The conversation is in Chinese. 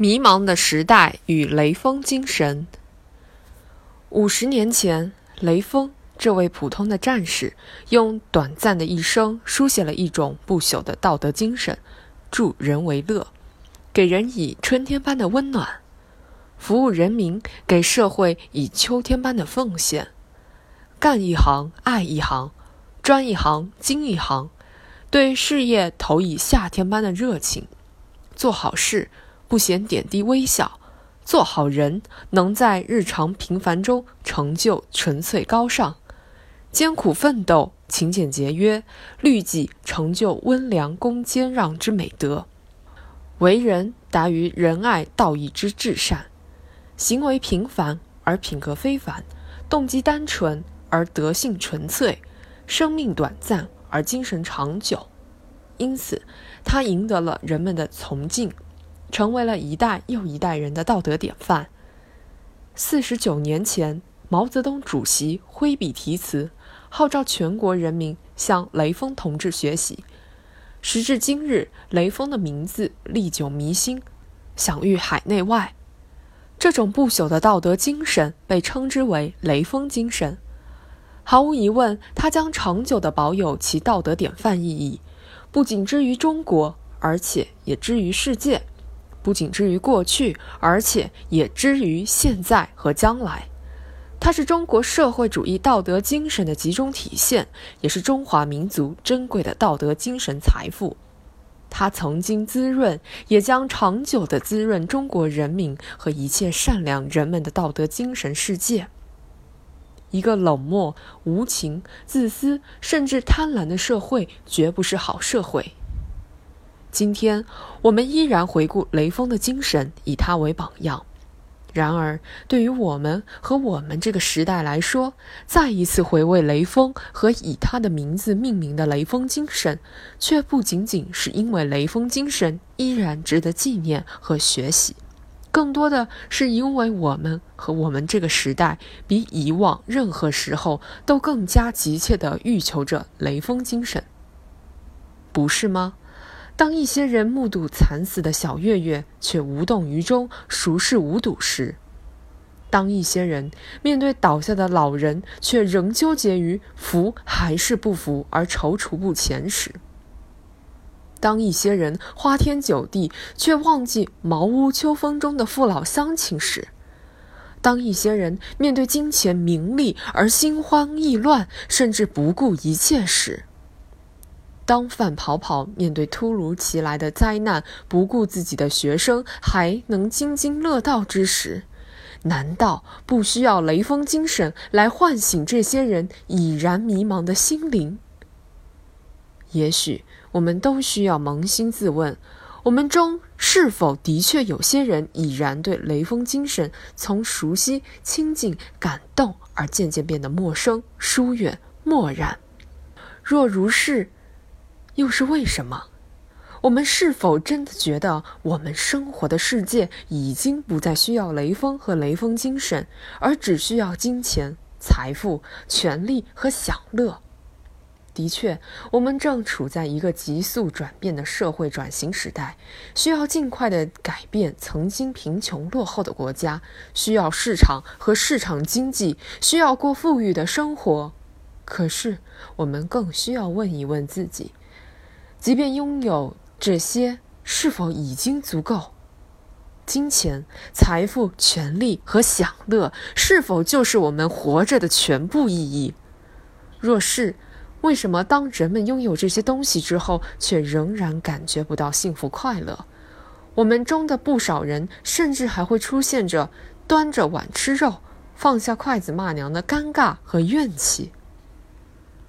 迷茫的时代与雷锋精神。五十年前，雷锋这位普通的战士，用短暂的一生书写了一种不朽的道德精神：助人为乐，给人以春天般的温暖；服务人民，给社会以秋天般的奉献。干一行爱一行，专一行精一行，对事业投以夏天般的热情，做好事。不嫌点滴微小，做好人能在日常平凡中成就纯粹高尚；艰苦奋斗，勤俭节约，律己成就温良恭俭让之美德；为人达于仁爱道义之至善；行为平凡而品格非凡，动机单纯而德性纯粹，生命短暂而精神长久。因此，他赢得了人们的崇敬。成为了一代又一代人的道德典范。四十九年前，毛泽东主席挥笔题词，号召全国人民向雷锋同志学习。时至今日，雷锋的名字历久弥新，享誉海内外。这种不朽的道德精神被称之为“雷锋精神”。毫无疑问，它将长久地保有其道德典范意义，不仅之于中国，而且也之于世界。不仅之于过去，而且也之于现在和将来。它是中国社会主义道德精神的集中体现，也是中华民族珍贵的道德精神财富。它曾经滋润，也将长久地滋润中国人民和一切善良人们的道德精神世界。一个冷漠、无情、自私，甚至贪婪的社会，绝不是好社会。今天我们依然回顾雷锋的精神，以他为榜样。然而，对于我们和我们这个时代来说，再一次回味雷锋和以他的名字命名的雷锋精神，却不仅仅是因为雷锋精神依然值得纪念和学习，更多的是因为我们和我们这个时代比以往任何时候都更加急切地欲求着雷锋精神，不是吗？当一些人目睹惨死的小月月却无动于衷、熟视无睹时；当一些人面对倒下的老人却仍纠结于扶还是不扶而踌躇不前时；当一些人花天酒地却忘记茅屋秋风中的父老乡亲时；当一些人面对金钱名利而心慌意乱，甚至不顾一切时，当范跑跑面对突如其来的灾难，不顾自己的学生还能津津乐道之时，难道不需要雷锋精神来唤醒这些人已然迷茫的心灵？也许我们都需要扪心自问：我们中是否的确有些人已然对雷锋精神从熟悉、亲近、感动，而渐渐变得陌生、疏远、漠然？若如是，又是为什么？我们是否真的觉得我们生活的世界已经不再需要雷锋和雷锋精神，而只需要金钱、财富、权力和享乐？的确，我们正处在一个急速转变的社会转型时代，需要尽快的改变曾经贫穷落后的国家，需要市场和市场经济，需要过富裕的生活。可是，我们更需要问一问自己。即便拥有这些，是否已经足够？金钱、财富、权力和享乐，是否就是我们活着的全部意义？若是，为什么当人们拥有这些东西之后，却仍然感觉不到幸福快乐？我们中的不少人，甚至还会出现着端着碗吃肉，放下筷子骂娘的尴尬和怨气。